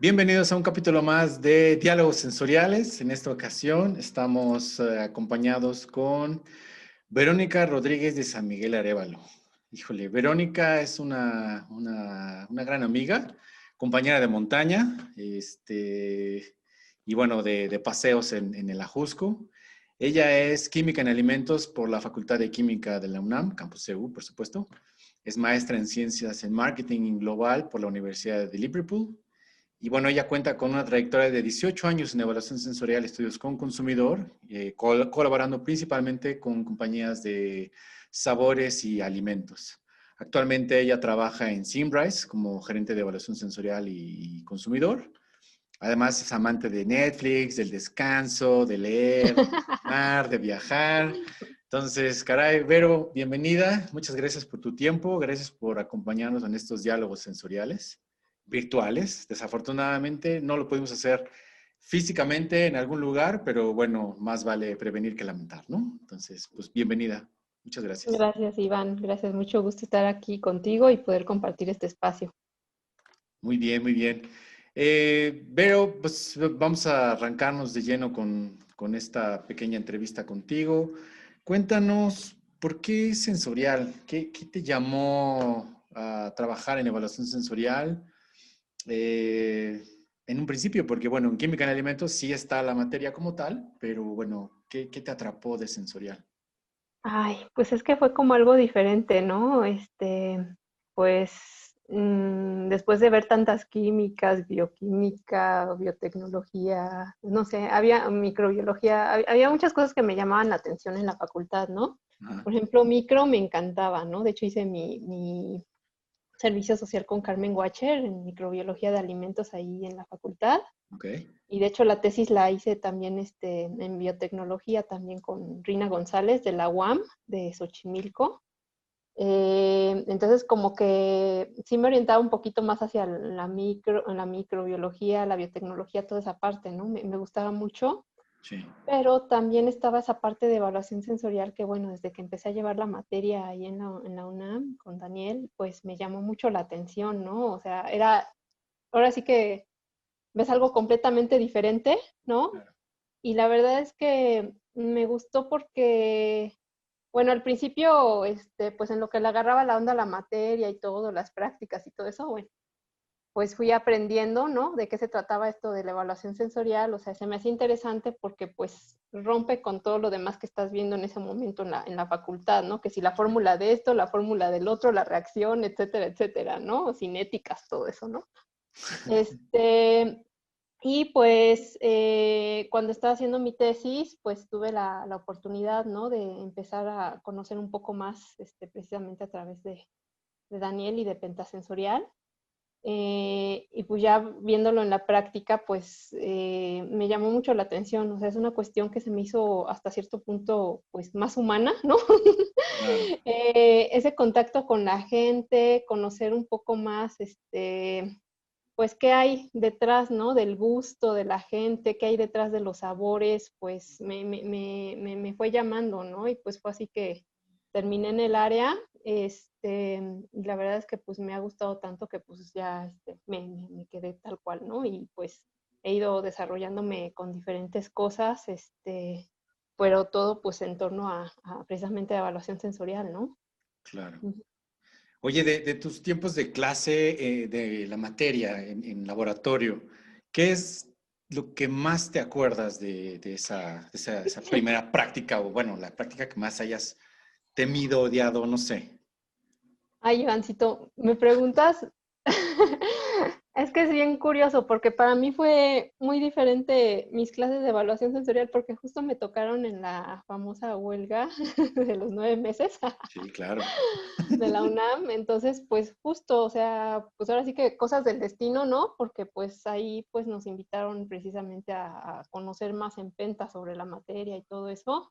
Bienvenidos a un capítulo más de Diálogos Sensoriales. En esta ocasión estamos eh, acompañados con Verónica Rodríguez de San Miguel Arevalo. Híjole, Verónica es una, una, una gran amiga, compañera de montaña, este, y bueno, de, de paseos en, en, el Ajusco. Ella es química en alimentos por la Facultad de Química de la UNAM, Campus CEU, por supuesto. Es maestra en ciencias en marketing global por la Universidad de Liverpool y bueno, ella cuenta con una trayectoria de 18 años en evaluación sensorial, estudios con consumidor, eh, col colaborando principalmente con compañías de sabores y alimentos. Actualmente ella trabaja en Simbrise como gerente de evaluación sensorial y, consumidor. Además es amante de Netflix, del descanso, de leer, de, de viajar. Entonces, caray, Vero, bienvenida. Muchas gracias por tu tiempo. Gracias por acompañarnos en estos diálogos sensoriales virtuales. Desafortunadamente no lo pudimos hacer físicamente en algún lugar, pero bueno, más vale prevenir que lamentar, ¿no? Entonces, pues bienvenida. Muchas gracias. Gracias, Iván. Gracias. Mucho gusto estar aquí contigo y poder compartir este espacio. Muy bien, muy bien. Eh, Vero, pues vamos a arrancarnos de lleno con, con esta pequeña entrevista contigo. Cuéntanos, ¿por qué sensorial? ¿Qué, ¿Qué, te llamó a trabajar en evaluación sensorial? Eh, en un principio, porque bueno, en química en alimentos sí está la materia como tal, pero bueno, ¿qué, qué te atrapó de sensorial? Ay, pues es que fue como algo diferente, ¿no? Este, pues mmm, después de ver tantas químicas, bioquímica, biotecnología, no sé, había microbiología, había muchas cosas que me llamaban la atención en la facultad, ¿no? Ah. Por ejemplo, micro me encantaba, ¿no? De hecho hice mi, mi servicio social con Carmen Watcher en microbiología de alimentos ahí en la facultad. Okay. Y de hecho la tesis la hice también este, en biotecnología también con Rina González de la UAM de Xochimilco. Eh, entonces como que sí me orientaba un poquito más hacia la, micro, la microbiología, la biotecnología, toda esa parte, ¿no? Me, me gustaba mucho. Pero también estaba esa parte de evaluación sensorial que, bueno, desde que empecé a llevar la materia ahí en la, en la UNAM con Daniel, pues me llamó mucho la atención, ¿no? O sea, era, ahora sí que ves algo completamente diferente, ¿no? Y la verdad es que me gustó porque, bueno, al principio, este, pues en lo que le agarraba la onda la materia y todo, las prácticas y todo eso, bueno, pues fui aprendiendo, ¿no? De qué se trataba esto de la evaluación sensorial, o sea, se me hacía interesante porque pues rompe con todo lo demás que estás viendo en ese momento en la, en la facultad, ¿no? Que si la fórmula de esto, la fórmula del otro, la reacción, etcétera, etcétera, ¿no? Cinéticas, todo eso, ¿no? Este, y pues eh, cuando estaba haciendo mi tesis, pues tuve la, la, oportunidad, ¿no? De empezar a conocer un poco más, este, precisamente a través de, de Daniel y de Pentasensorial. Eh, y pues ya viéndolo en la práctica, pues eh, me llamó mucho la atención. O sea, es una cuestión que se me hizo hasta cierto punto, pues más humana, ¿no? eh, ese contacto con la gente, conocer un poco más, este, pues qué hay detrás, ¿no? Del gusto de la gente, qué hay detrás de los sabores, pues me, me, me, me fue llamando, ¿no? Y pues fue así que terminé en el área, este, la verdad es que pues me ha gustado tanto que pues ya este, me, me, quedé tal cual, ¿no? Y pues he ido desarrollándome con diferentes cosas, este, pero todo pues en torno a, a precisamente a evaluación sensorial, ¿no? Claro. Oye, de, de tus tiempos de clase, eh, de la materia en, en, laboratorio, ¿qué es lo que más te acuerdas de, de, esa, de esa, esa primera práctica o bueno, la práctica que más hayas temido, odiado, no sé? Ay, Ivancito, me preguntas, es que es bien curioso porque para mí fue muy diferente mis clases de evaluación sensorial porque justo me tocaron en la famosa huelga de los nueve meses. Sí, claro. De la UNAM, entonces pues justo, o sea, pues ahora sí que cosas del destino, ¿no? Porque pues ahí pues nos invitaron precisamente a, a conocer más en penta sobre la materia y todo eso.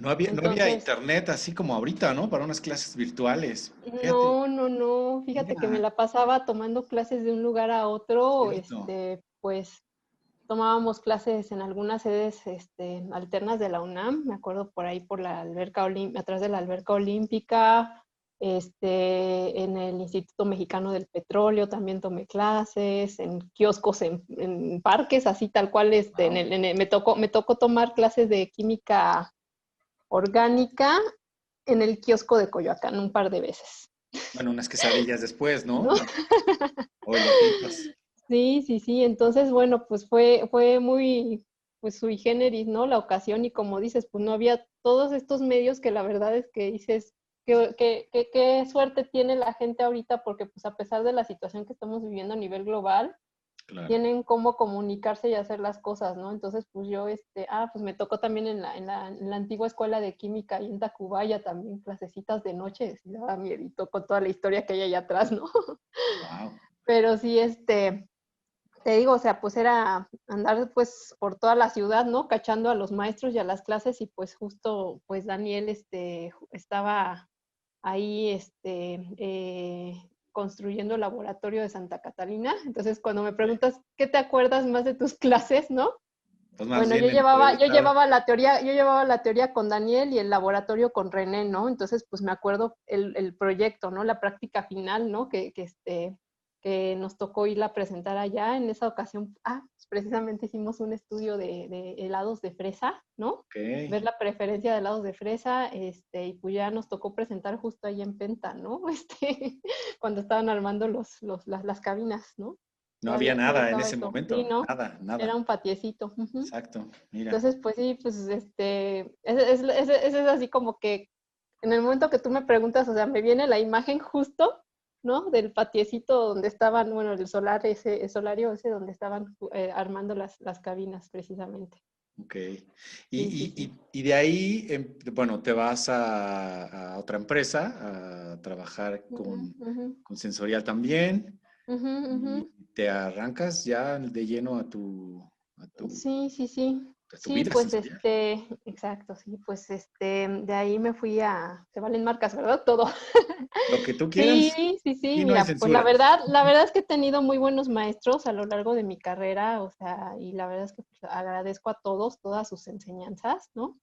No había, no había internet así como ahorita, ¿no? Para unas clases virtuales. Fíjate. No, no, no. Fíjate Mira. que me la pasaba tomando clases de un lugar a otro. Este, pues tomábamos clases en algunas sedes este, alternas de la UNAM. Me acuerdo por ahí por la alberca atrás de la alberca olímpica. Este, en el Instituto Mexicano del Petróleo también tomé clases, en kioscos, en, parques, así tal cual. Este, en me, tocó, me tocó tomar clases de química orgánica en el kiosco de Coyoacán un par de veces. Bueno, unas quesadillas después, ¿no? sí, sí, sí. Entonces, bueno, pues fue, fue muy, pues sui generis, ¿no? La ocasión y como dices, pues no había todos estos medios que la verdad es que dices, qué suerte tiene la gente ahorita porque pues a pesar de la situación que estamos viviendo a nivel global, tienen cómo comunicarse y hacer las cosas, ¿no? Entonces, pues yo, este, ah, pues me tocó también en la, en la, antigua escuela de química y en Tacubaya también clasecitas de noche, y daba miedito con toda la historia que hay allá atrás, ¿no? Pero sí, este, te digo, o sea, pues era andar pues por toda la ciudad, ¿no? Cachando a los maestros y a las clases y pues justo, pues Daniel, este, estaba ahí, este, eh, construyendo el laboratorio de Santa Catalina. Entonces, cuando me preguntas, ¿qué te acuerdas más de tus clases, no? Pues bueno, yo llevaba, yo llevaba la teoría, yo llevaba la teoría con Daniel y el laboratorio con René, ¿no? Entonces, pues me acuerdo el, el proyecto, ¿no? La práctica final, ¿no? Que, que, este, que nos tocó irla a presentar allá. En esa ocasión, ah, pues precisamente hicimos un estudio de, helados de fresa, ¿no? Ver la preferencia de helados de fresa, este, y pues ya nos tocó presentar justo ahí en Penta, ¿no? Este, cuando estaban armando los, los las, cabinas, ¿no? No había nada en ese momento, nada, nada. Era un patiecito. Exacto, mira. Entonces, pues sí, pues este, es, es, es, así como que en el momento que tú me preguntas, o sea, me viene la imagen justo ¿no? Del patiecito donde estaban, bueno, el solar, ese, el solario ese donde estaban eh, armando las, cabinas precisamente. Ok. Y, de ahí, em, bueno, te vas a, otra empresa a trabajar con, sensorial también. te arrancas ya de lleno a tu, a tu... Sí, sí, sí. Sí, pues este, exacto, sí, pues este, de ahí me fui a, se valen marcas, ¿verdad? Todo. Lo que tú quieras. Sí, sí, sí, mira, pues la verdad, la verdad es que he tenido muy buenos maestros a lo largo de mi carrera, o sea, y la verdad es que pues, agradezco a todos, todas sus enseñanzas, ¿no?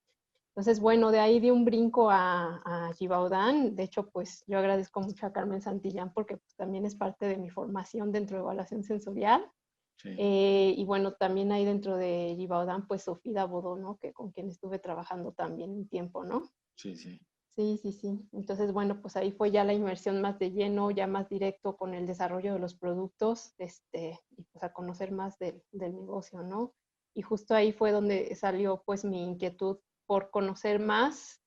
Entonces, bueno, de ahí di un brinco a, a Gibaudán. De hecho, pues yo agradezco mucho a Carmen Santillán porque pues, también es parte de mi formación dentro de evaluación sensorial. Eh, y bueno, también ahí dentro de Givaudan, pues Sofía Bodó, ¿no? Que con quien estuve trabajando también un tiempo, ¿no? Sí, sí. Sí, sí, sí. Entonces, bueno, pues ahí fue ya la inversión más de lleno, ya más directo con el desarrollo de los productos, este, y pues a conocer más del, del negocio, ¿no? Y justo ahí fue donde salió pues mi inquietud por conocer más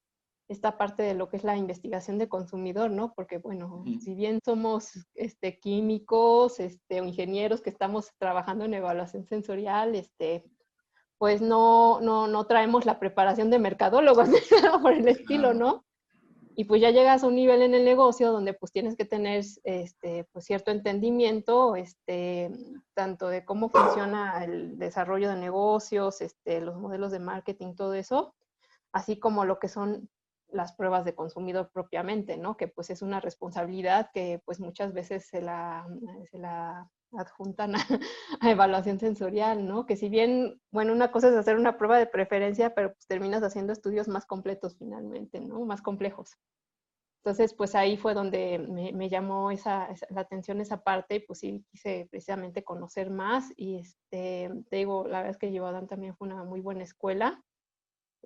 esta parte de lo que es la investigación de consumidor, ¿no? Porque, bueno, si bien somos este, químicos, este, o ingenieros que estamos trabajando en evaluación sensorial, este, pues no, no, no traemos la preparación de mercadólogos por el estilo, ¿no? Y pues ya llegas a un nivel en el negocio donde pues tienes que tener este, pues cierto entendimiento, este, tanto de cómo funciona el desarrollo de negocios, este, los modelos de marketing, todo eso, así como lo que son las pruebas de consumidor propiamente, ¿no? Que pues es una responsabilidad que pues muchas veces se la, se la adjuntan a, evaluación sensorial, ¿no? Que si bien, bueno, una cosa es hacer una prueba de preferencia, pero pues terminas haciendo estudios más completos finalmente, ¿no? Más complejos. Entonces, pues ahí fue donde me, llamó esa, la atención esa parte y pues sí quise precisamente conocer más y este, te digo, la verdad es que Llevadan también fue una muy buena escuela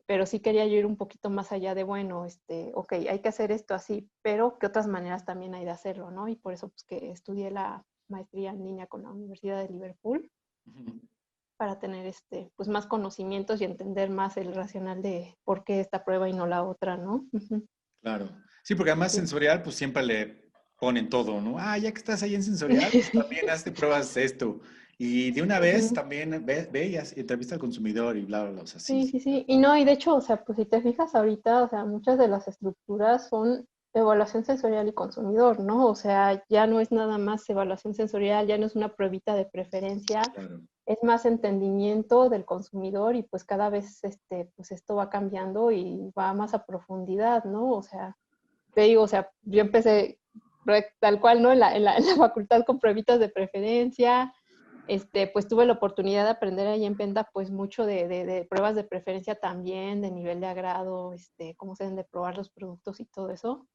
pero sí quería yo ir un poquito más allá de, bueno, este, ok, hay que hacer esto así, pero ¿qué otras maneras también hay de hacerlo, no? Y por eso pues que estudié la maestría en línea con la Universidad de Liverpool para tener este, pues más conocimientos y entender más el racional de por qué esta prueba y no la otra, ¿no? Claro. Sí, porque además sensorial pues siempre le ponen todo, ¿no? Ah, ya que estás ahí en sensorial, pues también hazte pruebas esto. Y de una vez también ve, y entrevista al consumidor y bla, bla, bla. O sea, sí. sí, sí, Y no, y de hecho, o sea, pues si te fijas ahorita, o sea, muchas de las estructuras son evaluación sensorial y consumidor, ¿no? O sea, ya no es nada más evaluación sensorial, ya no es una pruebita de preferencia, es más entendimiento del consumidor y pues cada vez este, pues esto va cambiando y va más a profundidad, ¿no? O sea, te digo, o sea, yo empecé tal cual, ¿no? En la, en la, en la facultad con pruebitas de preferencia, este, pues tuve la oportunidad de aprender ahí en Penta, pues mucho de, de, pruebas de preferencia también, de nivel de agrado, este, cómo se deben de probar los productos y todo eso.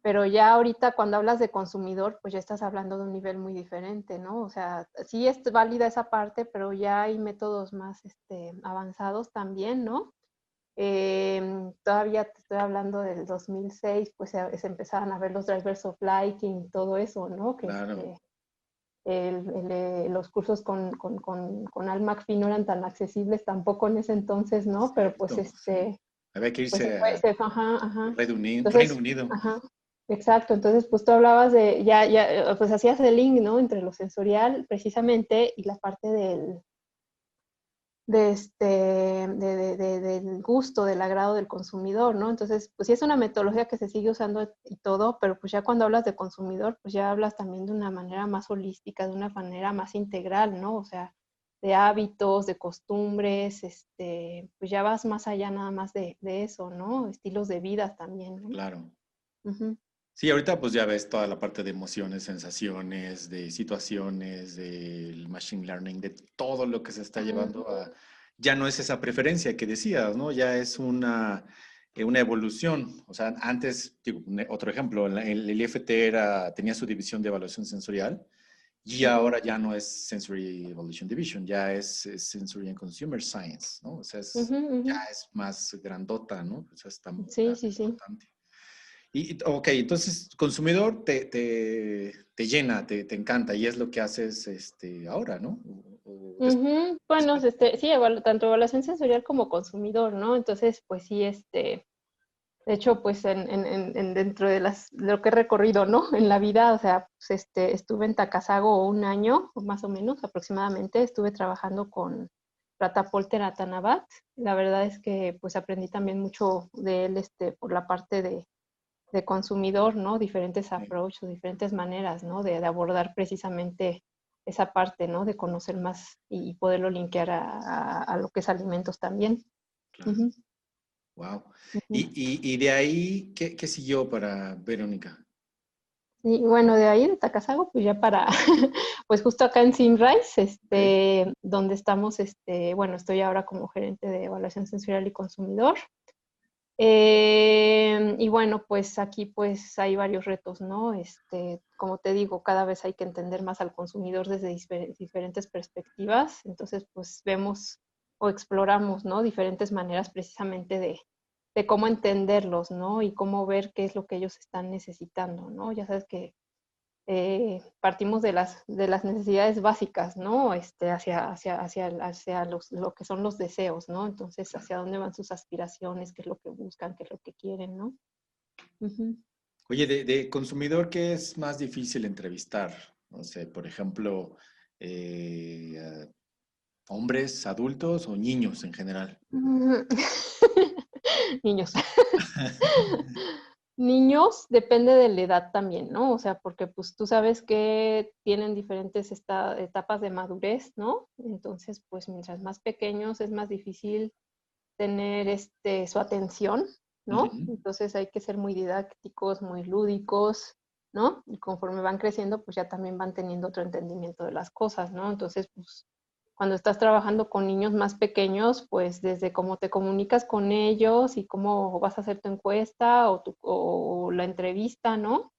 Pero ya ahorita cuando hablas de consumidor, pues ya estás hablando de un nivel muy diferente, ¿no? O sea, sí es válida esa parte, pero ya hay métodos más este, avanzados también, ¿no? Em, todavía te estoy hablando del 2006, pues se, empezaban a ver los drivers of liking y todo eso, ¿no? Que, claro. Eh, los cursos con, con, con, con Almacfi no eran tan accesibles tampoco en ese entonces, ¿no? Pero pues este... Había que irse pues, a ajá, ajá. Reino Unido. Ajá, exacto, entonces pues tú hablabas de, ya, ya, pues hacías el link, ¿no? Entre lo sensorial precisamente y la parte del, de este, de, de, del gusto, del agrado del consumidor, ¿no? Entonces, pues sí es una metodología que se sigue usando y todo, pero pues ya cuando hablas de consumidor, pues ya hablas también de una manera más holística, de una manera más integral, ¿no? O sea, de hábitos, de costumbres, este, pues ya vas más allá nada más de, de eso, ¿no? Estilos de vida también. ¿no? Claro. Sí, ahorita pues ya ves toda la parte de emociones, sensaciones, de situaciones, del machine learning, de todo lo que se está llevando a... Ya no es esa preferencia que decías, ¿no? Ya es una, eh, una evolución. O sea, antes, digo, otro ejemplo, el, el IFT era, tenía su división de evaluación sensorial y ahora ya no es Sensory Evolution Division, ya es, Sensory and Consumer Science, ¿no? O sea, ya es más grandota, ¿no? O sea, está sí, sí, sí. Y, ok, entonces, consumidor te, te, te llena, te, te, encanta y es lo que haces este, ahora, ¿no? Bueno, este, sí, tanto evaluación sensorial como consumidor, ¿no? Entonces, pues sí, este, de hecho, pues en, en, dentro de, las, lo que he recorrido, ¿no? En la vida, o sea, pues este, estuve en Takasago un año, más o menos aproximadamente, estuve trabajando con Ratapolter Atanabat. La verdad es que pues aprendí también mucho de él este, por la parte de, de consumidor, ¿no? Diferentes approaches, diferentes maneras, ¿no? De, de, abordar precisamente esa parte, ¿no? De conocer más y poderlo linkear a, a, lo que es alimentos también. Wow. y, y, de ahí, ¿qué, ¿qué, siguió para Verónica? Y bueno, de ahí de Takasago, pues ya para, pues justo acá en Simrise, este, donde estamos, este, bueno, estoy ahora como gerente de evaluación sensorial y consumidor. Eh, y bueno, pues aquí pues hay varios retos, ¿no? Este, como te digo, cada vez hay que entender más al consumidor desde diferentes perspectivas. Entonces, pues vemos o exploramos, ¿no? Diferentes maneras precisamente de, de cómo entenderlos, ¿no? Y cómo ver qué es lo que ellos están necesitando, ¿no? Ya sabes que eh, partimos de las, de las necesidades básicas, ¿no? Este, hacia, hacia, hacia, hacia los, lo que son los deseos, ¿no? Entonces, hacia dónde van sus aspiraciones, qué es lo que buscan, qué es lo que quieren, ¿no? Oye, de, consumidor, ¿qué es más difícil entrevistar? No sé, por ejemplo, eh, hombres, adultos o niños en general. niños. Niños depende de la edad también, ¿no? O sea, porque pues tú sabes que tienen diferentes etapas de madurez, ¿no? Entonces, pues mientras más pequeños es más difícil tener este, su atención, ¿no? Entonces hay que ser muy didácticos, muy lúdicos, ¿no? Y conforme van creciendo, pues ya también van teniendo otro entendimiento de las cosas, ¿no? Entonces, pues cuando estás trabajando con niños más pequeños, pues desde cómo te comunicas con ellos y cómo vas a hacer tu encuesta o, tu, la entrevista, ¿no?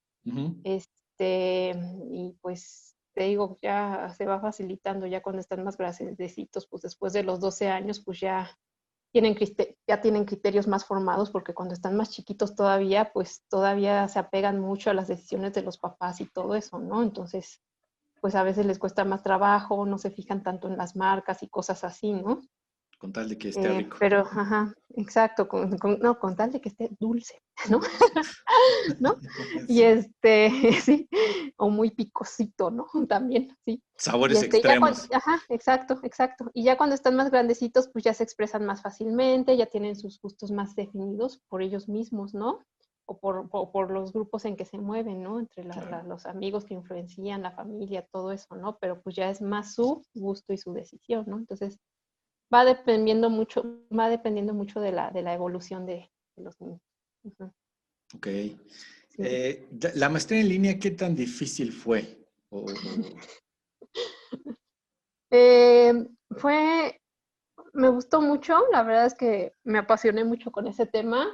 Este, y pues te digo, ya se va facilitando ya cuando están más grandecitos, pues después de los 12 años, pues ya tienen, ya tienen criterios más formados, porque cuando están más chiquitos todavía, pues todavía se apegan mucho a las decisiones de los papás y todo eso, ¿no? Entonces, pues a veces les cuesta más trabajo, no se fijan tanto en las marcas y cosas así, ¿no? Con tal de que esté eh, rico. Pero, ajá, exacto, con, no, con tal de que esté dulce, ¿no? ¿No? Y este, sí, o muy picosito, ¿no? También, sí. Sabores este, extremos. ajá, exacto, exacto. Y ya cuando están más grandecitos, pues ya se expresan más fácilmente, ya tienen sus gustos más definidos por ellos mismos, ¿no? O por, los grupos en que se mueven, ¿no? Entre los amigos que influencian, la familia, todo eso, ¿no? Pero pues ya es más su gusto y su decisión, ¿no? Entonces, va dependiendo mucho, va dependiendo mucho de la, de la evolución de, los niños. Ok. Eh, ¿La maestría en línea qué tan difícil fue? Eh, fue, me gustó mucho, la verdad es que me apasioné mucho con ese tema.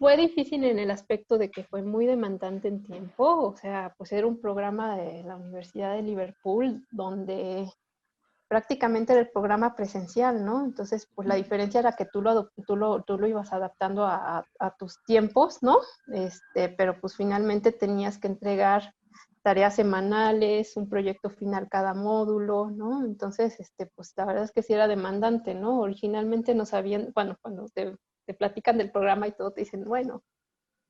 Fue difícil en el aspecto de que fue muy demandante en tiempo, o sea, pues era un programa de la Universidad de Liverpool donde prácticamente era el programa presencial, ¿no? Entonces, pues la diferencia era que tú lo, tú lo, tú lo ibas adaptando a, a, tus tiempos, ¿no? Este, pero pues finalmente tenías que entregar tareas semanales, un proyecto final cada módulo, ¿no? Entonces, este, pues la verdad es que sí era demandante, ¿no? Originalmente no sabían, bueno, cuando te te platican del programa y todo, te dicen, bueno,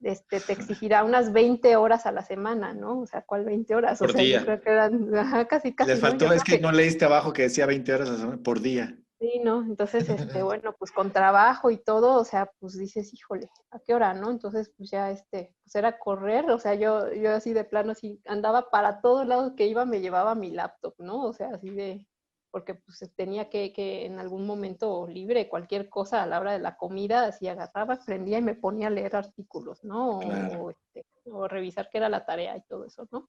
este, te exigirá unas 20 horas a la semana, ¿no? O sea, ¿cuál 20 horas? Por o sea, día. yo creo que eran ajá, casi, casi. Les faltó, ¿no? es que, que no leíste abajo que decía 20 horas por día. Sí, ¿no? Entonces, este, bueno, pues con trabajo y todo, o sea, pues dices, híjole, ¿a qué hora, no? Entonces, pues ya, este, pues era correr, o sea, yo, yo así de plano, así andaba para todos lados que iba, me llevaba mi laptop, ¿no? O sea, así de, porque pues tenía que, que, en algún momento libre, cualquier cosa a la hora de la comida, así agarraba, prendía y me ponía a leer artículos, ¿no? Claro. O, este, o, revisar qué era la tarea y todo eso, ¿no?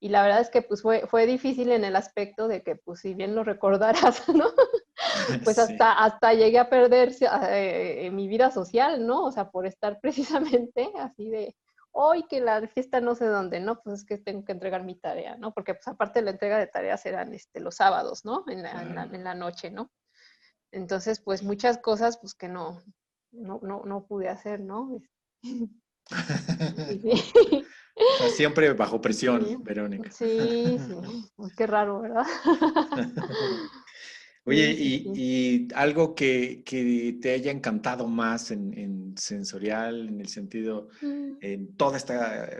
Y la verdad es que pues fue, fue difícil en el aspecto de que pues si bien lo recordarás, ¿no? Pues Sí. hasta, hasta llegué a perder eh, mi vida social, ¿no? O sea, por estar precisamente así de, hoy que la fiesta no sé dónde, ¿no? Pues es que tengo que entregar mi tarea, ¿no? Porque pues aparte la entrega de tareas eran este, los sábados, ¿no? En la, en la, en la noche, ¿no? Entonces, pues muchas cosas pues que no, no, no, no pude hacer, ¿no? Sí, siempre bajo presión, Sí. Verónica. Sí, sí. Qué raro, ¿verdad? Oye, Sí, sí, y, y algo que, que, te haya encantado más en, en, sensorial, en el sentido, Mm. en todo este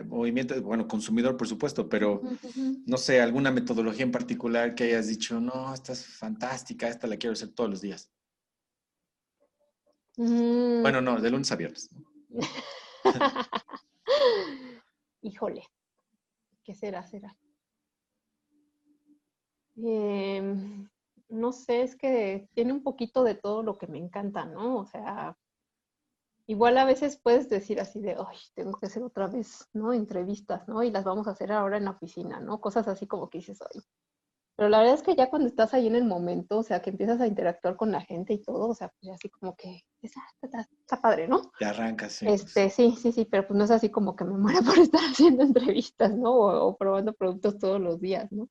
movimiento, bueno, consumidor, por supuesto, pero no sé, alguna metodología en particular que hayas dicho, no, esta es fantástica, esta la quiero hacer todos los días. Mm. Bueno, no, de lunes a viernes. Híjole, ¿qué será? Será. Eh, no sé, es que tiene un poquito de todo lo que me encanta, ¿no? O sea, igual a veces puedes decir así de, ay, tengo que hacer otra vez, ¿no? Entrevistas, ¿no? Y las vamos a hacer ahora en la oficina, ¿no? Cosas así como que dices, ay. Pero la verdad es que ya cuando estás ahí en el momento, o sea, que empiezas a interactuar con la gente y todo, o sea, pues así como que, está, está, está padre, ¿no? Te arrancas, sí. Este, sí, sí, sí, pero pues no es así como que me muera por estar haciendo entrevistas, ¿no? O, o probando productos todos los días, ¿no?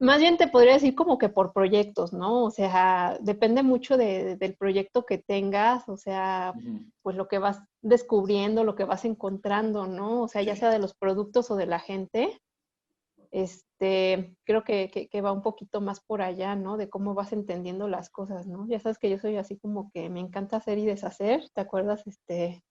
Más bien te podría decir como que por proyectos, ¿no? O sea, depende mucho de, del proyecto que tengas, o sea, Uh -huh. pues lo que vas descubriendo, lo que vas encontrando, ¿no? O sea, ya sea de los productos o de la gente. Este, creo que, que, que, va un poquito más por allá, ¿no? De cómo vas entendiendo las cosas, ¿no? Ya sabes que yo soy así como que me encanta hacer y deshacer, ¿te acuerdas? Este,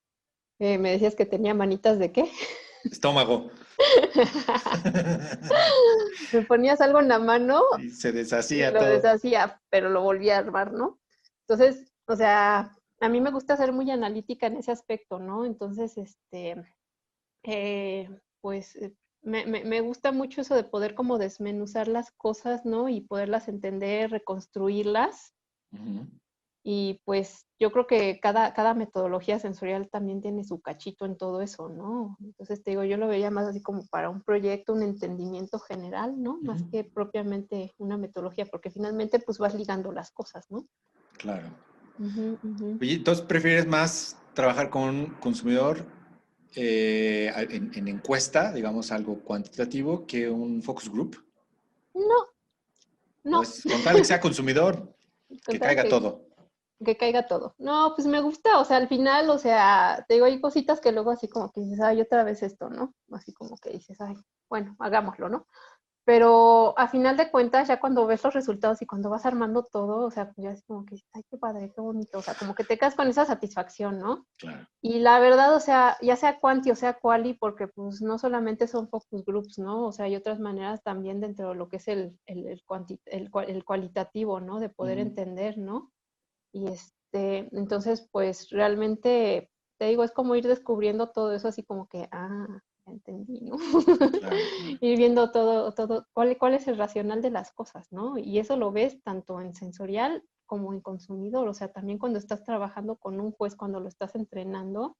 eh, me decías que tenía manitas de qué? Estómago. me ponías algo en la mano y se deshacía y lo todo. deshacía, pero lo volvía a armar, ¿no? Entonces, o sea, a mí me gusta ser muy analítica en ese aspecto, ¿no? Entonces, este, eh, pues me, me, me, gusta mucho eso de poder como desmenuzar las cosas, ¿no? Y poderlas entender, reconstruirlas. Uh -huh. Y pues yo creo que cada, cada metodología sensorial también tiene su cachito en todo eso, ¿no? Entonces te digo, yo lo veía más así como para un proyecto, un entendimiento general, ¿no? Uh -huh. Más que propiamente una metodología, porque finalmente pues vas ligando las cosas, ¿no? Claro. Uh -huh, uh -huh. Oye, entonces prefieres más trabajar con un consumidor eh, en, en, encuesta, digamos algo cuantitativo, que un focus group? No. No. Pues con tal que sea consumidor, que caiga que, todo. Que caiga todo. No, pues me gusta, o sea, al final, o sea, te digo, hay cositas que luego así como que dices, ay, otra vez esto, ¿no? Así como que dices, ay, bueno, hagámoslo, ¿no? Pero a final de cuentas, ya cuando ves los resultados y cuando vas armando todo, o sea, ya es como que, ay, qué padre, qué bonito, o sea, como que te quedas con esa satisfacción, ¿no? Claro. Y la verdad, o sea, ya sea cuanti o sea quali, porque pues no solamente son focus groups, ¿no? O sea, hay otras maneras también dentro de lo que es el, el, el, cuanti, el, el cualitativo, ¿no? De poder mm. entender, ¿no? Y este, entonces, pues realmente, te digo, es como ir descubriendo todo eso así como que, ah, entendí, ¿no? Claro. Ir viendo todo, todo, cuál, cuál es el racional de las cosas, ¿no? Y eso lo ves tanto en sensorial como en consumidor, o sea, también cuando estás trabajando con un juez, cuando lo estás entrenando,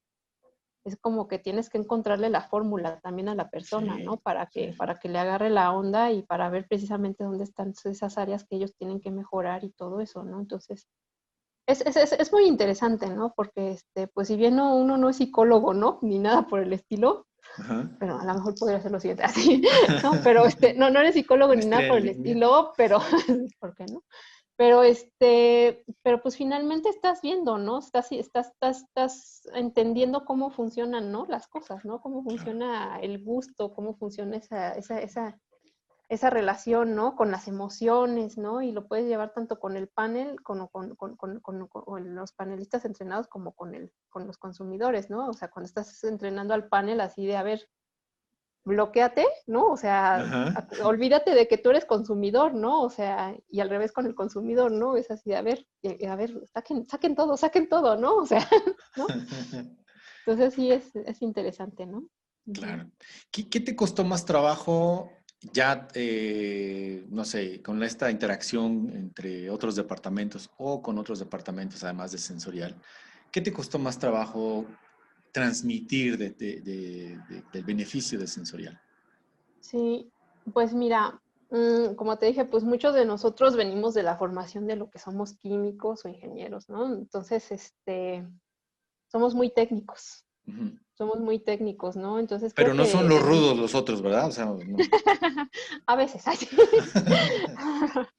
es como que tienes que encontrarle la fórmula también a la persona, ¿no? Para que, para que le agarre la onda y para ver precisamente dónde están esas áreas que ellos tienen que mejorar y todo eso, ¿no? Entonces, es, es, es, muy interesante, ¿no? Porque, este, pues si bien uno no es psicólogo, ¿no? Ni nada por el estilo, pero a lo mejor podría ser lo siguiente, así, ¿no? Pero, este, no, no eres psicólogo ni nada por el estilo, pero, ¿por qué no? Pero este, pero pues finalmente estás viendo, ¿no? Estás, estás, estás, estás entendiendo cómo funcionan, ¿no? Las cosas, ¿no? Cómo funciona el gusto, cómo funciona esa, esa, esa, esa relación, ¿no? Con las emociones, ¿no? Y lo puedes llevar tanto con el panel, con, con, con, con, los panelistas entrenados como con, el, con los consumidores, ¿no? O sea, cuando estás entrenando al panel así de, a ver, bloqueate, ¿no? O sea, olvídate de que tú eres consumidor, ¿no? O sea, y al revés con el consumidor, ¿no? Es así, a ver, eh, a ver, saquen, saquen todo, saquen todo, ¿no? O sea, ¿no? Entonces sí es, es interesante, ¿no? Claro. ¿Qué, te costó más trabajo ya, eh, no sé, con esta interacción entre otros departamentos o con otros departamentos, además de sensorial? ¿Qué te costó más trabajo transmitir del beneficio de sensorial? Sí, pues mira, mm, como te dije, pues muchos de nosotros venimos de la formación de lo que somos químicos o ingenieros, ¿no? Entonces, este, somos muy técnicos. Somos muy técnicos, ¿no? Entonces. Pero no son los rudos los otros, ¿verdad? O sea, a veces,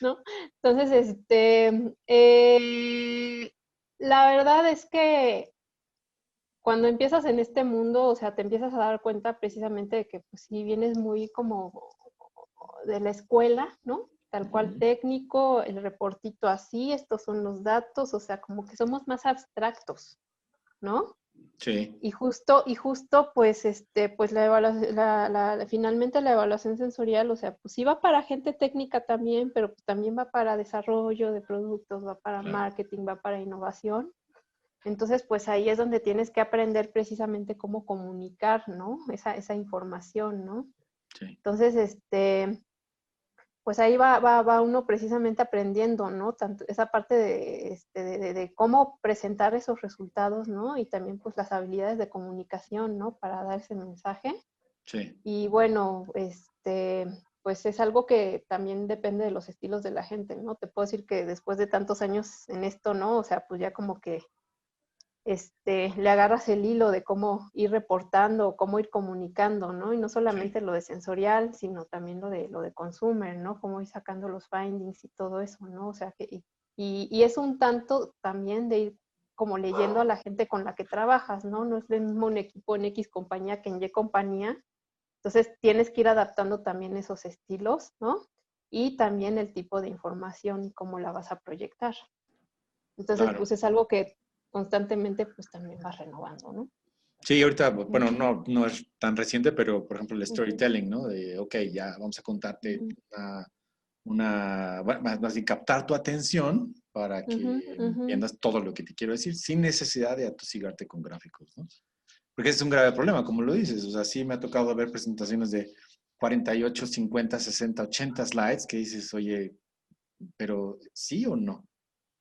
¿no? Entonces, este, eh, la verdad es que cuando empiezas en este mundo, o sea, te empiezas a dar cuenta precisamente de que pues si vienes muy como de la escuela, ¿no? Tal cual técnico, el reportito así, estos son los datos, o sea, como que somos más abstractos, ¿no? Sí. Y justo, y justo, pues, este, pues la, la, finalmente la evaluación sensorial, o sea, pues sí va para gente técnica también, pero pues también va para desarrollo de productos, va para marketing, va para innovación. Entonces, pues ahí es donde tienes que aprender precisamente cómo comunicar, ¿no? Esa, esa información, ¿no? Sí. Entonces, este, pues ahí va, va, va, uno precisamente aprendiendo, ¿no? Tanto esa parte de, este, de, de, cómo presentar esos resultados, ¿no? Y también pues las habilidades de comunicación, ¿no? Para dar ese mensaje. Sí. Y bueno, este, pues es algo que también depende de los estilos de la gente, ¿no? Te puedo decir que después de tantos años en esto, ¿no? O sea, pues ya como que este, le agarras el hilo de cómo ir reportando, cómo ir comunicando, ¿no? Y no solamente lo de sensorial, sino también lo de lo de consumer, ¿no? Cómo ir sacando los findings y todo eso, ¿no? O sea que, y, y es un tanto también de ir como leyendo a la gente con la que trabajas, ¿no? No es el mismo un equipo en X compañía que en Y compañía. Entonces tienes que ir adaptando también esos estilos, ¿no? Y también el tipo de información y cómo la vas a proyectar. Entonces, pues es algo que constantemente pues también vas renovando, ¿no? Sí, ahorita, bueno, no, no es tan reciente, pero por ejemplo el storytelling, ¿no? De, ok, ya vamos a contarte una, una más, más bien captar tu atención para que entiendas todo lo que te quiero decir sin necesidad de atosigarte con gráficos, ¿no? Porque ese es un grave problema, como lo dices. O sea, sí me ha tocado ver presentaciones de 48, 50, 60, 80 slides que dices, oye, pero sí o no.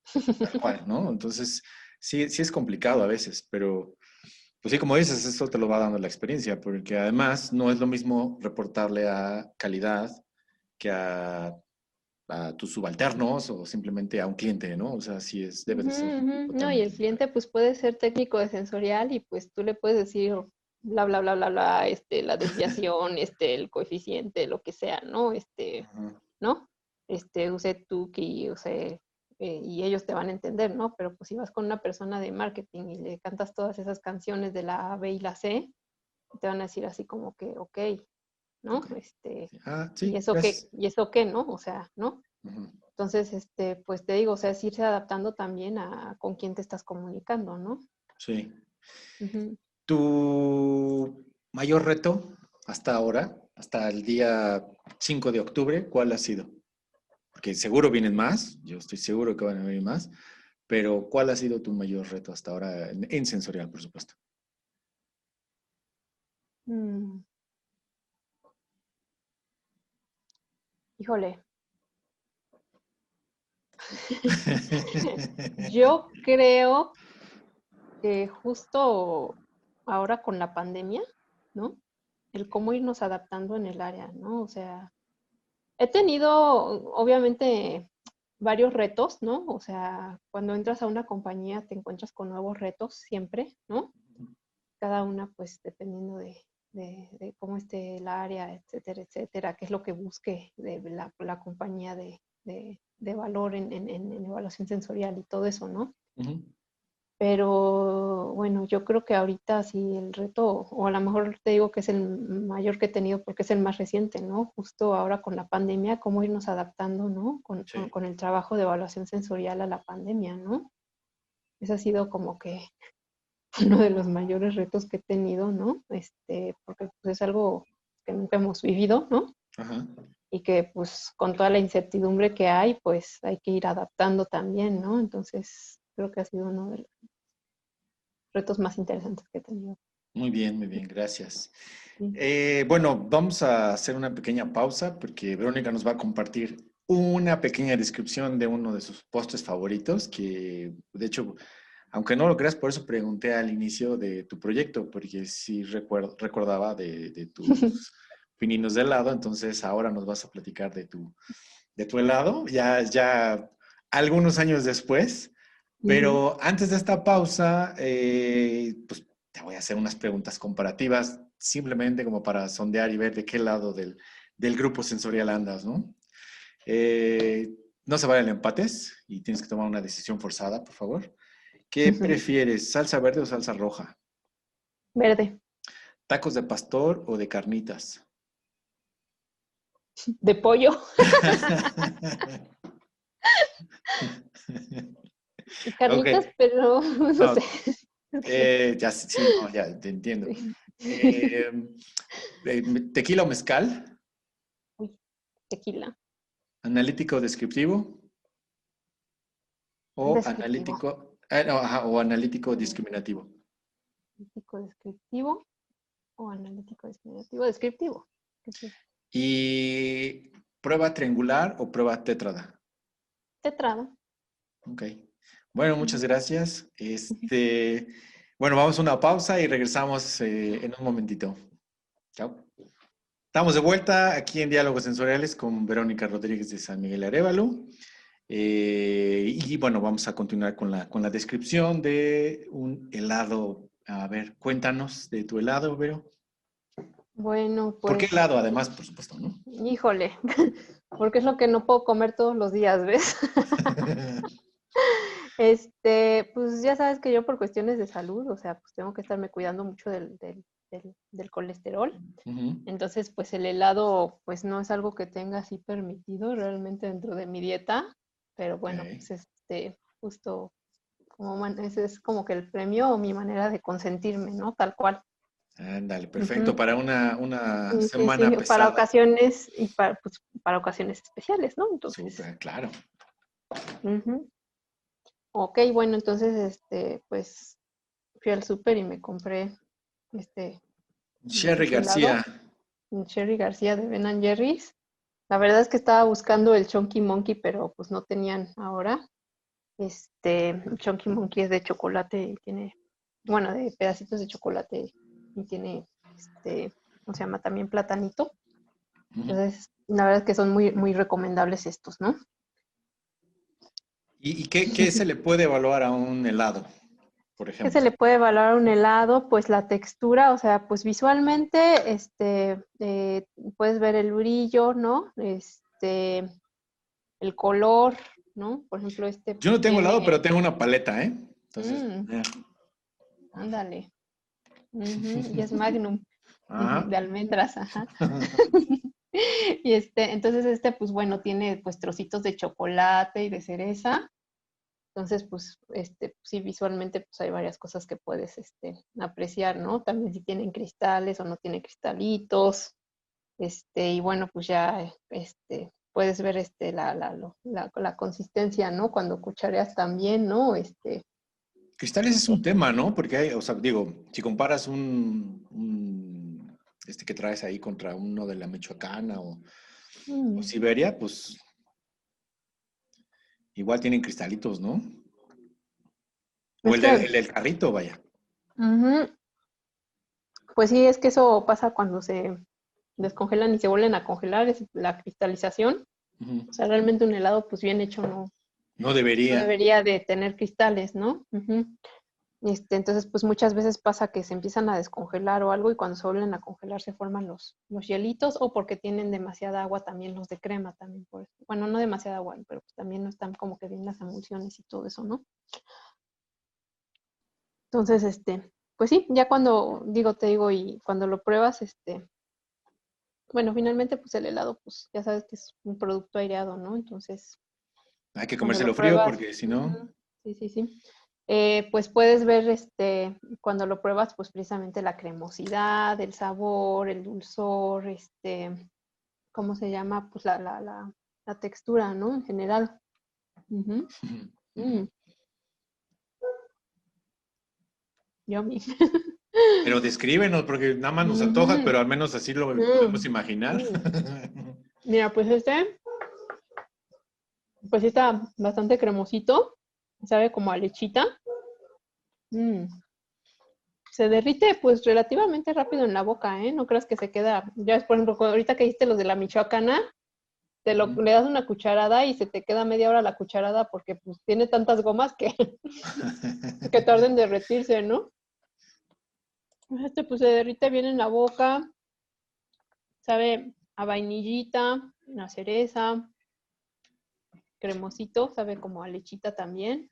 ¿no? Entonces, sí, sí es complicado a veces, pero pues sí, como dices, eso te lo va dando la experiencia, porque además no es lo mismo reportarle a calidad que a, tus subalternos o simplemente a un cliente, ¿no? O sea, sí es, debe de ser. No, y el cliente pues puede ser técnico de sensorial y pues tú le puedes decir bla, bla, bla, bla, bla, este, la desviación, este, el coeficiente, lo que sea, ¿no? Este, ¿no? Este, use Tuki, use eh, y ellos te van a entender, ¿no? Pero pues si vas con una persona de marketing y le cantas todas esas canciones de la A, B y la C, te van a decir así como que, ok, ¿no? Este, ah, sí, ¿y, eso qué, ¿Y eso qué, no? O sea, ¿no? Entonces, este, pues te digo, o sea, es irse adaptando también a con quién te estás comunicando, ¿no? Sí. ¿Tu mayor reto hasta ahora, hasta el día 5 de octubre, cuál ha sido? Que seguro vienen más, yo estoy seguro que van a venir más, pero ¿cuál ha sido tu mayor reto hasta ahora en, sensorial, por supuesto? Mm. Híjole. yo creo que justo ahora con la pandemia, ¿no? El cómo irnos adaptando en el área, ¿no? O sea, he tenido, obviamente, varios retos, ¿no? O sea, cuando entras a una compañía te encuentras con nuevos retos siempre, ¿no? Cada una, pues, dependiendo de, cómo esté el área, etcétera, etcétera, qué es lo que busque de la, compañía de, valor en, evaluación sensorial y todo eso, ¿no? Pero bueno, yo creo que ahorita sí el reto, o a lo mejor te digo que es el mayor que he tenido porque es el más reciente, ¿no? Justo ahora con la pandemia, cómo irnos adaptando, ¿no? Con, con, el trabajo de evaluación sensorial a la pandemia, ¿no? Ese ha sido como que uno de los mayores retos que he tenido, ¿no? Este, porque pues, es algo que nunca hemos vivido, ¿no? Ajá y que pues con toda la incertidumbre que hay, pues hay que ir adaptando también, ¿no? Entonces creo que ha sido uno de los retos más interesantes que he tenido. Muy bien, muy bien, gracias. Eh, bueno, vamos a hacer una pequeña pausa porque Verónica nos va a compartir una pequeña descripción de uno de sus postres favoritos, que de hecho, aunque no lo creas, por eso pregunté al inicio de tu proyecto, porque sí recuerdo, recordaba de, de tus pininos de helado, entonces ahora nos vas a platicar de tu, de tu helado, ya, ya algunos años después. Pero antes de esta pausa, eh, pues te voy a hacer unas preguntas comparativas, simplemente como para sondear y ver de qué lado del, del grupo sensorial andas, ¿no? Eh, no se valen empates y tienes que tomar una decisión forzada, por favor. ¿Qué prefieres, salsa verde o salsa roja? Verde. ¿Tacos de pastor o de carnitas? De pollo. Carnitas, pero no, sé. Eh, ya, sí, ya te entiendo. Em, eh, ¿Tequila o mezcal? tequila. ¿Analítico descriptivo? ¿O analítico, eh, o analítico discriminativo? Analítico descriptivo o analítico discriminativo. Descriptivo. ¿Y prueba triangular o prueba tétrada? Tétrada. Ok. Bueno, muchas gracias. Este, bueno, vamos a una pausa y regresamos eh, en un momentito. Chao. Estamos de vuelta aquí en Diálogos Sensoriales con Verónica Rodríguez de San Miguel Arevalo. Eh, y bueno, vamos a continuar con la, con la descripción de un helado. A ver, cuéntanos de tu helado, Vero. Bueno, pues. ¿Por qué pues helado, además, por supuesto, no? Híjole, porque es lo que no puedo comer todos los días, ¿ves? este, pues ya sabes que yo por cuestiones de salud, o sea, pues tengo que estarme cuidando mucho del, colesterol. Entonces, pues el helado, pues no es algo que tenga así permitido realmente dentro de mi dieta, pero bueno, pues este, justo como ese es como que el premio o mi manera de consentirme, ¿no? Tal cual. Ándale, perfecto, para una, una semana sí, Para ocasiones y para, pues, para ocasiones especiales, ¿no? Entonces, claro. Ok, bueno, entonces, este, pues, fui al súper y me compré este... Sherry García. Sherry García de Ben Jerry's. La verdad es que estaba buscando el Chunky Monkey, pero pues no tenían ahora. Este, Chunky Monkey es de chocolate y tiene, bueno, de pedacitos de chocolate y tiene, este, ¿cómo se llama? También platanito. Entonces, la verdad es que son muy, muy recomendables estos, ¿no? ¿Y, qué, se le puede evaluar a un helado, por ejemplo? ¿Qué se le puede evaluar a un helado? Pues la textura, o sea, pues visualmente, este, eh, puedes ver el brillo, ¿no? Este, el color, ¿no? Por ejemplo, este. Yo no tengo helado, pero tengo una paleta, ¿eh? Entonces, mm. ándale. y es Magnum de almendras, ajá. y este, entonces este, pues bueno, tiene pues trocitos de chocolate y de cereza. Entonces, pues, este, sí, visualmente, pues hay varias cosas que puedes este, apreciar, ¿no? También si tienen cristales o no tienen cristalitos. Este, y bueno, pues ya, este, puedes ver este, la, la, la, consistencia, ¿no? Cuando cuchareas también, ¿no? Este, Cristales es un tema, ¿no? Porque hay, o sea, digo, si comparas un, este que traes ahí contra uno de la Michoacana o, mm. Siberia, pues igual tienen cristalitos, ¿no? O el, del carrito, vaya. pues sí, es que eso pasa cuando se descongelan y se vuelven a congelar, es la cristalización. O sea, realmente un helado, pues bien hecho, no, no debería. No debería de tener cristales, ¿no? Este, entonces, pues muchas veces pasa que se empiezan a descongelar o algo y cuando se vuelven a congelar se forman los, los hielitos o porque tienen demasiada agua también los de crema también. Por eso. Bueno, no demasiada agua, pero pues también no están como que bien las emulsiones y todo eso, ¿no? Entonces, este, pues sí, ya cuando digo, te digo, y cuando lo pruebas, este, bueno, finalmente pues el helado, pues ya sabes que es un producto aireado, ¿no? Entonces, hay que comérselo frío porque si no... Sí, sí, sí. Eh, pues puedes ver este, cuando lo pruebas, pues precisamente la cremosidad, el sabor, el dulzor, este, ¿cómo se llama? Pues la, la, la, la textura, ¿no? En general. Uh mm. Yummy. Pero descríbenos, porque nada más nos antoja, pero al menos así lo podemos imaginar. Mira, pues este pues está bastante cremosito, sabe como a lechita. Mm. Se derrite pues relativamente rápido en la boca, ¿eh? No creas que se queda, ya es por ejemplo, ahorita que hiciste los de la michoacana, te lo, le das una cucharada y se te queda media hora la cucharada porque pues tiene tantas gomas que, que tarden en derretirse, ¿no? Este pues se derrite bien en la boca, sabe a vainillita, a cereza, cremosito, sabe como a lechita también.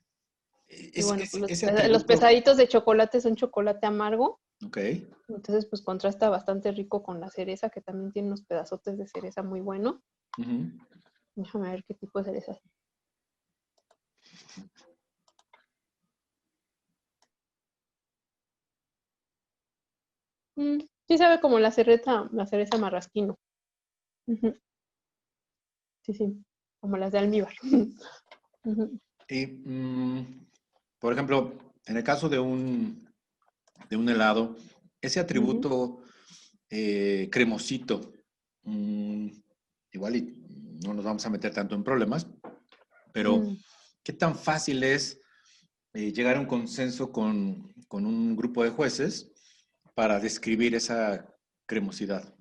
y bueno, pues, los, pesaditos de chocolate son chocolate amargo. Ok. Entonces, pues contrasta bastante rico con la cereza, que también tiene unos pedazotes de cereza muy bueno. Déjame ver qué tipo de cereza. Mm, sí sabe como la cereza, la cereza marrasquino. Sí, sí como las de almíbar. y, mm, por ejemplo, en el caso de un, de un helado, ese atributo eh, cremosito, mm, igual y no nos vamos a meter tanto en problemas, pero mm. ¿qué tan fácil es eh, llegar a un consenso con, con un grupo de jueces para describir esa cremosidad?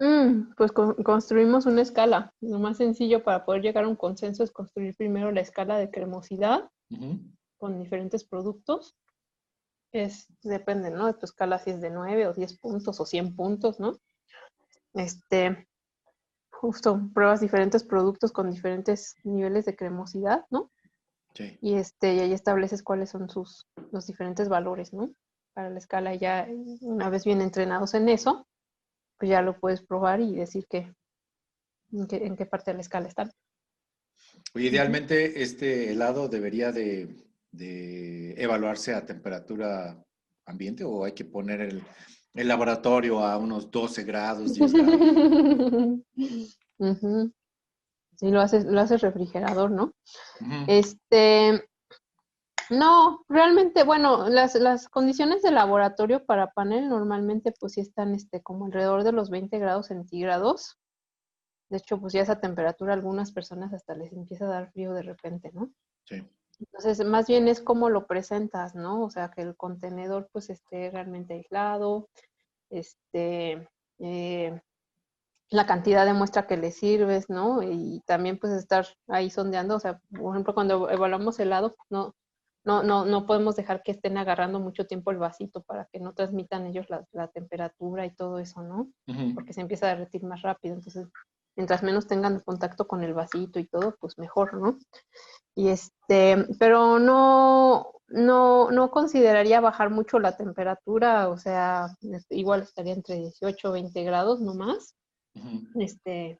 Mm, pues construimos una escala. Lo más sencillo para poder llegar a un consenso es construir primero la escala de cremosidad con diferentes productos. Es, depende, ¿no? De tu escala si es de 9 o 10 puntos o 100 puntos, ¿no? Este, justo pruebas diferentes productos con diferentes niveles de cremosidad, ¿no? Sí. Y, este, y ahí estableces cuáles son sus, los diferentes valores, ¿no? Para la escala ya, una vez bien entrenados en eso, pues ya lo puedes probar y decir que, en, qué, parte de la escala están. Oye, idealmente este helado debería de, evaluarse a temperatura ambiente o hay que poner el, laboratorio a unos 12 grados, 10 grados. Sí, lo haces, lo haces refrigerador, ¿no? Este, no, realmente, bueno, las, las condiciones de laboratorio para panel normalmente pues sí están este, como alrededor de los 20 grados centígrados. De hecho, pues ya esa temperatura a algunas personas hasta les empieza a dar frío de repente, ¿no? Sí. Entonces, más bien es como lo presentas, ¿no? O sea, que el contenedor pues esté realmente aislado, este, eh, la cantidad de muestra que le sirves, ¿no? Y también pues estar ahí sondeando, o sea, por ejemplo, cuando evaluamos helado, no, no, no, no podemos dejar que estén agarrando mucho tiempo el vasito para que no transmitan ellos la, temperatura y todo eso, ¿no? Porque se empieza a derretir más rápido. Entonces, mientras menos tengan contacto con el vasito y todo, pues mejor, ¿no? Y este, pero no, no, no consideraría bajar mucho la temperatura, o sea, igual estaría entre 18 o 20 grados no más. Este,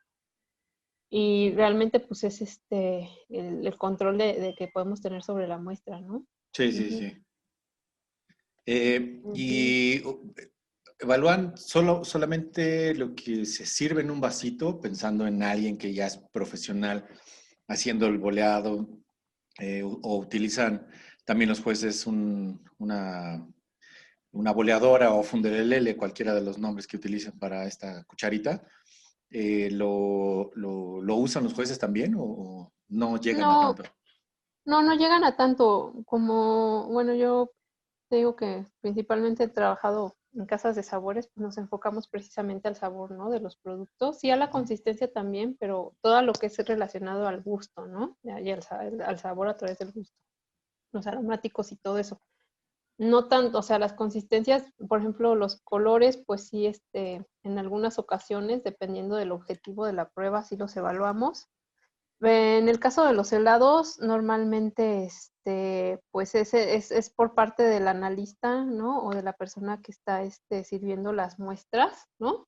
y realmente pues es este el, control de, que podemos tener sobre la muestra, ¿no? Sí, sí, sí. Eh, y evalúan solo, solamente lo que se sirve en un vasito, pensando en alguien que ya es profesional haciendo el boleado, eh, o utilizan también los jueces una, una boleadora o fundelele, cualquiera de los nombres que utilicen para esta cucharita. Eh, lo, lo, usan los jueces también o, no llegan a tanto? No, no llegan a tanto como, bueno, yo te digo que principalmente he trabajado en casas de sabores, pues nos enfocamos precisamente al sabor, ¿no? De los productos y a la consistencia también, pero todo lo que es relacionado al gusto, ¿no? Y al, al sabor a través del gusto, los aromáticos y todo eso. No tanto, o sea, las consistencias, por ejemplo, los colores, pues sí, este, en algunas ocasiones, dependiendo del objetivo de la prueba, sí los evaluamos. En el caso de los helados, normalmente, este, pues es, es, es, por parte del analista, ¿no? O de la persona que está este, sirviendo las muestras, ¿no?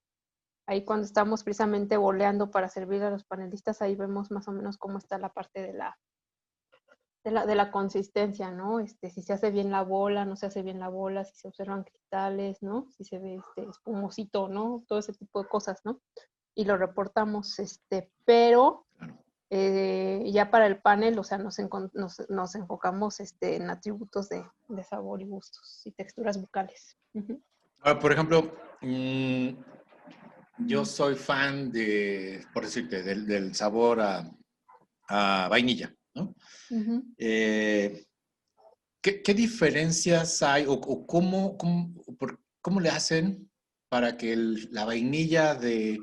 Ahí cuando estamos precisamente boleando para servir a los panelistas, ahí vemos más o menos cómo está la parte de la, de la, de la consistencia, ¿no? Este, si se hace bien la bola, no se hace bien la bola, si se observan cristales, ¿no? Si se ve este, espumosito, ¿no? Todo ese tipo de cosas, ¿no? Y lo reportamos, este, pero eh, ya para el panel, o sea, nos, nos, nos enfocamos este, en atributos de, de, sabor y gustos y texturas bucales. por ejemplo, mm, yo soy fan de, por decirte, del, del sabor a, a vainilla. ¿no? Eh, ¿qué, diferencias hay o, cómo, cómo, le hacen para que la vainilla de,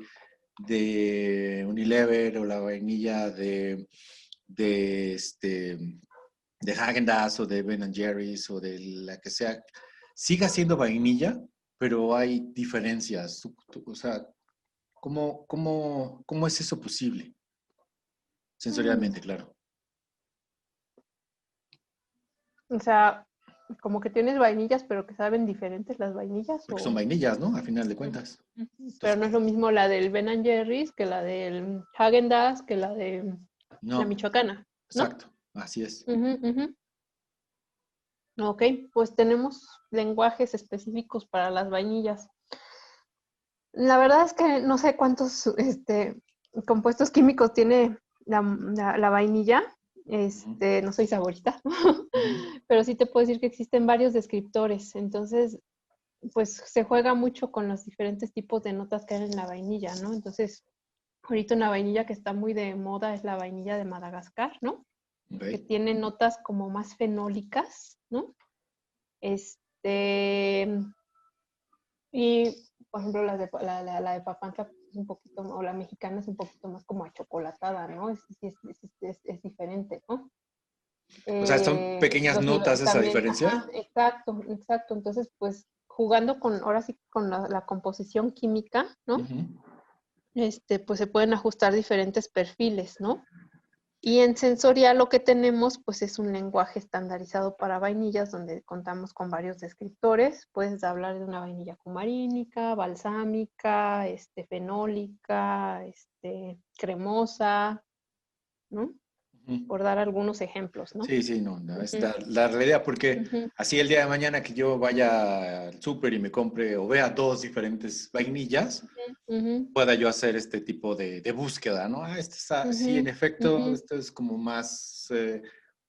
de, Unilever o la vainilla de, de, este, de Häagen-Dazs o de Ben Jerry's o de la que sea siga siendo vainilla, pero hay diferencias? O sea, ¿cómo, cómo, cómo es eso posible? Sensorialmente, mm. claro. O sea, como que tienes vainillas, pero que saben diferentes las vainillas. Porque son vainillas, ¿no? A final de cuentas. pero no es lo mismo la del Ben Jerry's que la del Hagen Dazs que la de la Michoacana. Exacto, así es. Ok, pues tenemos lenguajes específicos para las vainillas. La verdad es que no sé cuántos este, compuestos químicos tiene la vainilla, este, no soy saborista, pero sí te puedo decir que existen varios descriptores. Entonces, pues se juega mucho con los diferentes tipos de notas que hay en la vainilla, ¿no? Entonces, ahorita una vainilla que está muy de moda es la vainilla de Madagascar, ¿no? Que tiene notas como más fenólicas, ¿no? Este, y por ejemplo, la de, la, la, la de Papantla un poquito, o la mexicana es un poquito más como achocolatada, ¿no? Es, es, es, es diferente, ¿no? O sea, son eh, pequeñas notas esa diferencia. exacto, exacto. Entonces, pues jugando con, ahora sí, con la, composición química, ¿no? Este, pues se pueden ajustar diferentes perfiles, ¿no? Y en sensorial lo que tenemos pues es un lenguaje estandarizado para vainillas donde contamos con varios descriptores. Puedes hablar de una vainilla cumarínica, balsámica, este, fenólica, este, cremosa, ¿no? Por dar algunos ejemplos, ¿no? Sí, sí, no, es la, realidad, porque así el día de mañana que yo vaya al súper y me compre o vea dos diferentes vainillas, pueda yo hacer este tipo de, búsqueda, ¿no? Ah, este sí, en efecto, esto es como más, eh,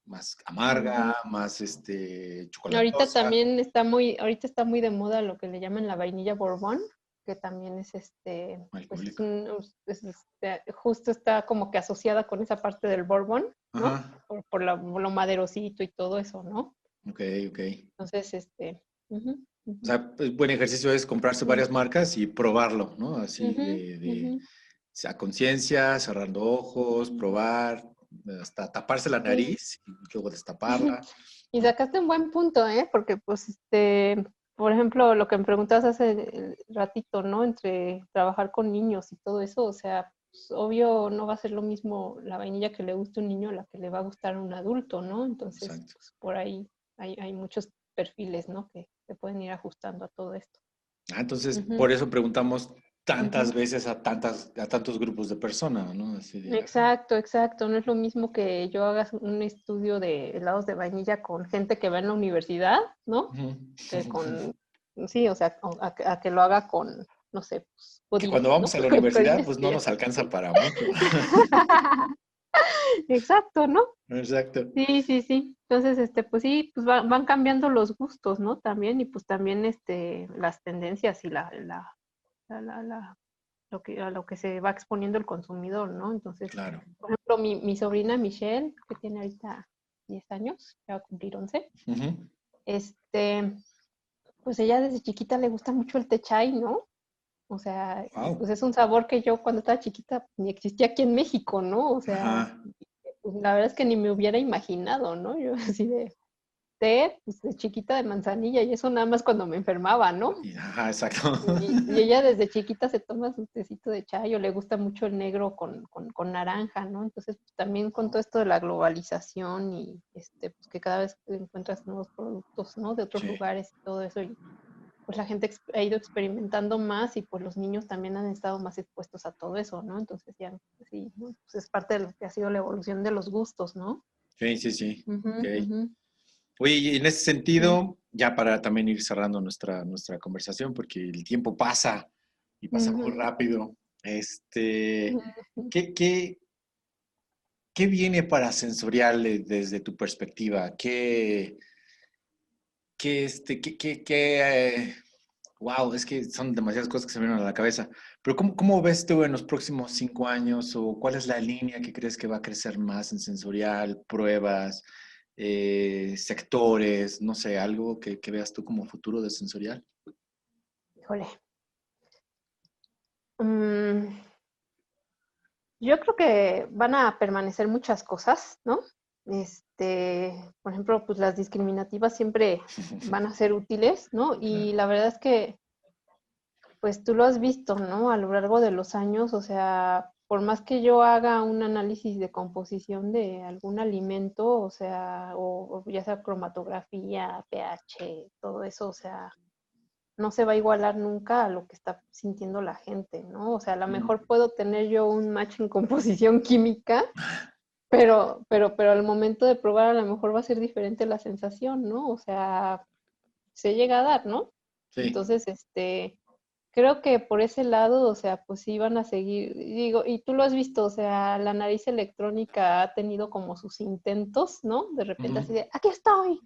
más amarga, más este, chocolate. Ahorita también está muy, ahorita está muy de moda lo que le llaman la vainilla Bourbon, que también es este, pues este, justo está como que asociada con esa parte del Bourbon, ¿no? Por, lo maderosito y todo eso, ¿no? Ok, ok. Entonces, este... O sea, pues, buen ejercicio es comprarse varias marcas y probarlo, ¿no? Así de, a conciencia, cerrando ojos, probar, hasta taparse la nariz y luego destaparla. Y sacaste un buen punto, ¿eh? Porque pues este, por ejemplo, lo que me preguntas hace ratito, ¿no? Entre trabajar con niños y todo eso, o sea, pues, obvio no va a ser lo mismo la vainilla que le gusta a un niño a la que le va a gustar a un adulto, ¿no? Entonces, pues, por ahí hay, hay, muchos perfiles, ¿no? Que se pueden ir ajustando a todo esto. Ah, entonces, por eso preguntamos tantas veces a, tantas, a tantos grupos de personas, ¿no? Exacto, exacto. No es lo mismo que yo haga un estudio de helados de vainilla con gente que va en la universidad, ¿no? Que con, sí, o sea, a, que lo haga con, no sé, pues, cuando vamos a la universidad, pues no nos alcanza para mucho. Exacto, ¿no? Exacto. Sí, sí, sí. Entonces, este, pues sí, pues van cambiando los gustos, ¿no? También, y pues también este, las tendencias y la, la, la, lo, que, a lo que se va exponiendo el consumidor, ¿no? Entonces, por ejemplo, mi, mi, sobrina Michelle, que tiene ahorita 10 años, ya va a cumplir 11, este, pues ella desde chiquita le gusta mucho el techay, ¿no? O sea, pues es un sabor que yo cuando estaba chiquita ni existía aquí en México, ¿no? O sea, pues la verdad es que ni me hubiera imaginado, ¿no? Yo así de, té pues, de chiquita de manzanilla y eso nada más cuando me enfermaba, ¿no? Ajá, exacto. Y, ella desde chiquita se toma su tecito de chai o le gusta mucho el negro con, con, naranja, ¿no? Entonces pues, también con todo esto de la globalización y este, pues que cada vez encuentras nuevos productos, ¿no? De otros lugares y todo eso. Y, pues la gente ha ido experimentando más y pues los niños también han estado más expuestos a todo eso, ¿no? Entonces ya, sí, pues es parte de lo que ha sido la evolución de los gustos, ¿no? Sí, sí, sí. Oye, en ese sentido, ya para también ir cerrando nuestra, nuestra conversación, porque el tiempo pasa y pasa muy rápido, este, ¿qué, qué, qué viene para sensorial desde tu perspectiva? ¿Qué, qué, este, qué, qué, qué wow, es que son demasiadas cosas que se me vienen a la cabeza, pero ¿cómo, ¿cómo ves tú en los próximos cinco años o cuál es la línea que crees que va a crecer más en sensorial, pruebas? Eh, sectores, no sé, algo que, veas tú como futuro de sensorial? Híjole. Mm, yo creo que van a permanecer muchas cosas, ¿no? Este, por ejemplo, pues las discriminativas siempre van a ser útiles, ¿no? Y la verdad es que, pues tú lo has visto, ¿no? A lo largo de los años, o sea, por más que yo haga un análisis de composición de algún alimento, o sea, o, ya sea cromatografía, pH, todo eso, o sea, no se va a igualar nunca a lo que está sintiendo la gente, ¿no? O sea, a lo mejor puedo tener yo un match en composición química, pero, pero, pero al momento de probar a lo mejor va a ser diferente la sensación, ¿no? O sea, se llega a dar, ¿no? Sí. Entonces, este, creo que por ese lado, o sea, pues van a seguir, digo, y tú lo has visto, o sea, la nariz electrónica ha tenido como sus intentos, ¿no? De repente así de, aquí estoy,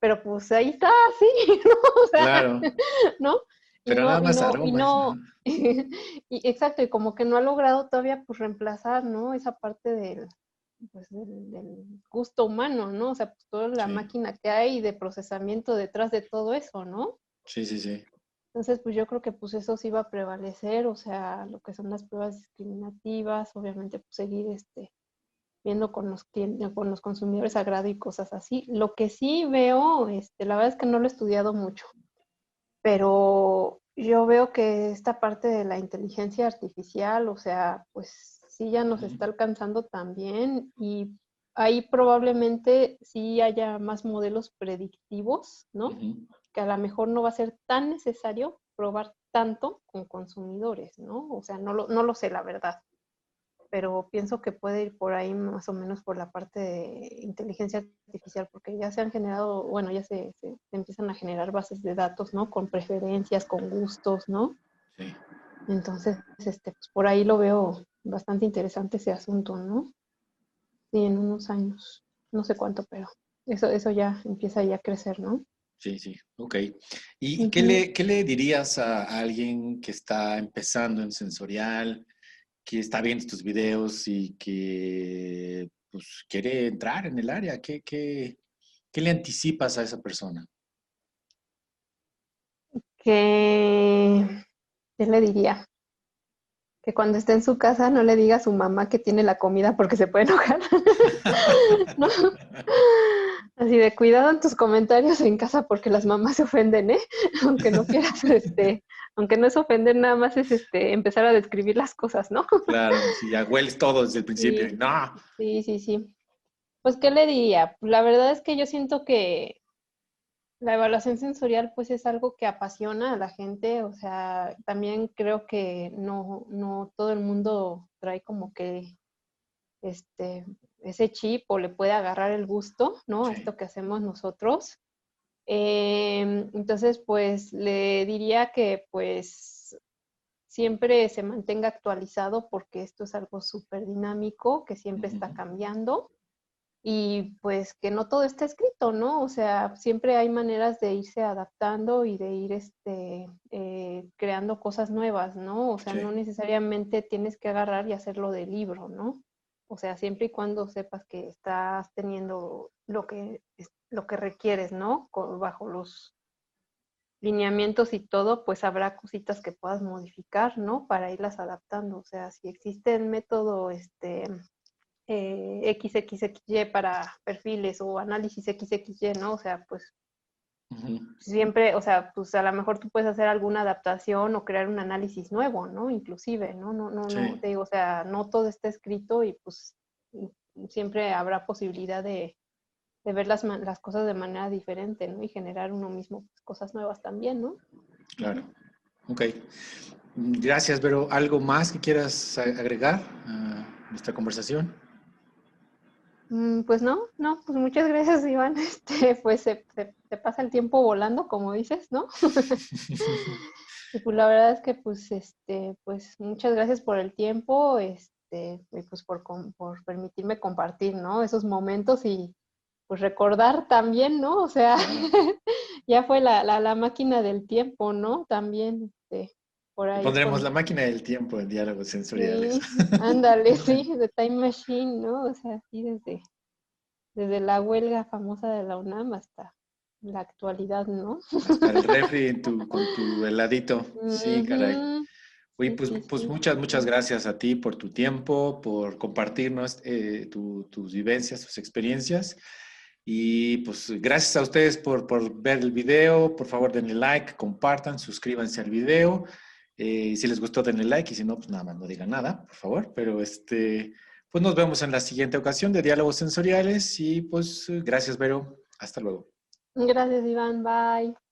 pero pues ahí está, sí, ¿no? O sea, claro. ¿no? Pero nada más y no, y, exacto, y como que no ha logrado todavía pues reemplazar, ¿no? Esa parte del, pues, del, gusto humano, ¿no? O sea, pues toda la máquina que hay de procesamiento detrás de todo eso, ¿no? Sí, sí, sí. Entonces, pues yo creo que pues eso sí va a prevalecer, o sea, lo que son las pruebas discriminativas, obviamente pues seguir este, viendo con los clientes, con los consumidores agrado y cosas así. Lo que sí veo, este, la verdad es que no lo he estudiado mucho, pero yo veo que esta parte de la inteligencia artificial, o sea, pues sí ya nos está alcanzando también y ahí probablemente sí haya más modelos predictivos, ¿no? Que a lo mejor no va a ser tan necesario probar tanto con consumidores, ¿no? O sea, no lo, no lo sé, la verdad. Pero pienso que puede ir por ahí más o menos por la parte de inteligencia artificial, porque ya se han generado, bueno, ya se, se, empiezan a generar bases de datos, ¿no? Con preferencias, con gustos, ¿no? Sí. Entonces, este, pues por ahí lo veo bastante interesante ese asunto, ¿no? Sí, en unos años, no sé cuánto, pero eso, eso ya empieza ya a crecer, ¿no? Sí, sí, ok. ¿Y qué, le, qué le dirías a alguien que está empezando en sensorial, que está viendo tus videos y que pues, quiere entrar en el área? ¿Qué, qué, qué le anticipas a esa persona? Que, ¿qué le diría? Que cuando esté en su casa no le diga a su mamá que tiene la comida porque se puede enojar. ¿No? Así de cuidado en tus comentarios en casa porque las mamás se ofenden, ¿eh? Aunque no quieras, este, aunque no es ofender, nada más es este empezar a describir las cosas, ¿no? Claro, si ya hueles todo desde el principio, sí, no. Sí, sí, sí. Pues, ¿qué le diría? La verdad es que yo siento que la evaluación sensorial, pues, es algo que apasiona a la gente, o sea, también creo que no, no todo el mundo trae como que este, ese chip o le puede agarrar el gusto, ¿no? A esto que hacemos nosotros. Em, entonces, pues le diría que pues siempre se mantenga actualizado porque esto es algo súper dinámico, que siempre está cambiando y pues que no todo está escrito, ¿no? O sea, siempre hay maneras de irse adaptando y de ir este, eh, creando cosas nuevas, ¿no? O sea, no necesariamente tienes que agarrar y hacerlo de libro, ¿no? O sea, siempre y cuando sepas que estás teniendo lo que lo que requieres, ¿no? Bajo los lineamientos y todo, pues habrá cositas que puedas modificar, ¿no? Para irlas adaptando. O sea, si existe el método este, eh, XXXY para perfiles o análisis XXY, ¿no? O sea, pues siempre, o sea, pues a lo mejor tú puedes hacer alguna adaptación o crear un análisis nuevo, ¿no? Inclusive, ¿no? No, no, no, te digo, o sea, no todo está escrito y pues siempre habrá posibilidad de, de ver las, las, cosas de manera diferente, ¿no? Y generar uno mismo pues, cosas nuevas también, ¿no? Claro. Ok. Gracias, Vero. ¿Algo más que quieras agregar a nuestra conversación? Mm, pues no, no, pues muchas gracias, Iván. Este, pues se, pasa el tiempo volando, como dices, ¿no? y pues la verdad es que, pues, este, pues muchas gracias por el tiempo, este, y pues por, por permitirme compartir, ¿no? Esos momentos y, pues recordar también, ¿no? O sea, ya fue la, la, máquina del tiempo, ¿no? También, este, por ahí. Pondremos la máquina del tiempo en diálogos sensoriales. ándale, sí, de Time Machine, ¿no? O sea, sí, desde, desde la huelga famosa de la UNAM hasta la actualidad, ¿no? Hasta el refri con tu heladito. Sí, caray. Oye, pues, pues muchas, muchas gracias a ti por tu tiempo, por compartirnos eh, tus vivencias, tus experiencias. Y pues gracias a ustedes por, ver el video. Por favor, denle like, compartan, suscríbanse al video. Eh, si les gustó, denle like y si no, pues nada más no digan nada, por favor. Pero este, pues nos vemos en la siguiente ocasión de Diálogos Sensoriales y pues gracias, Vero. Hasta luego. Gracias, Iván. Bye.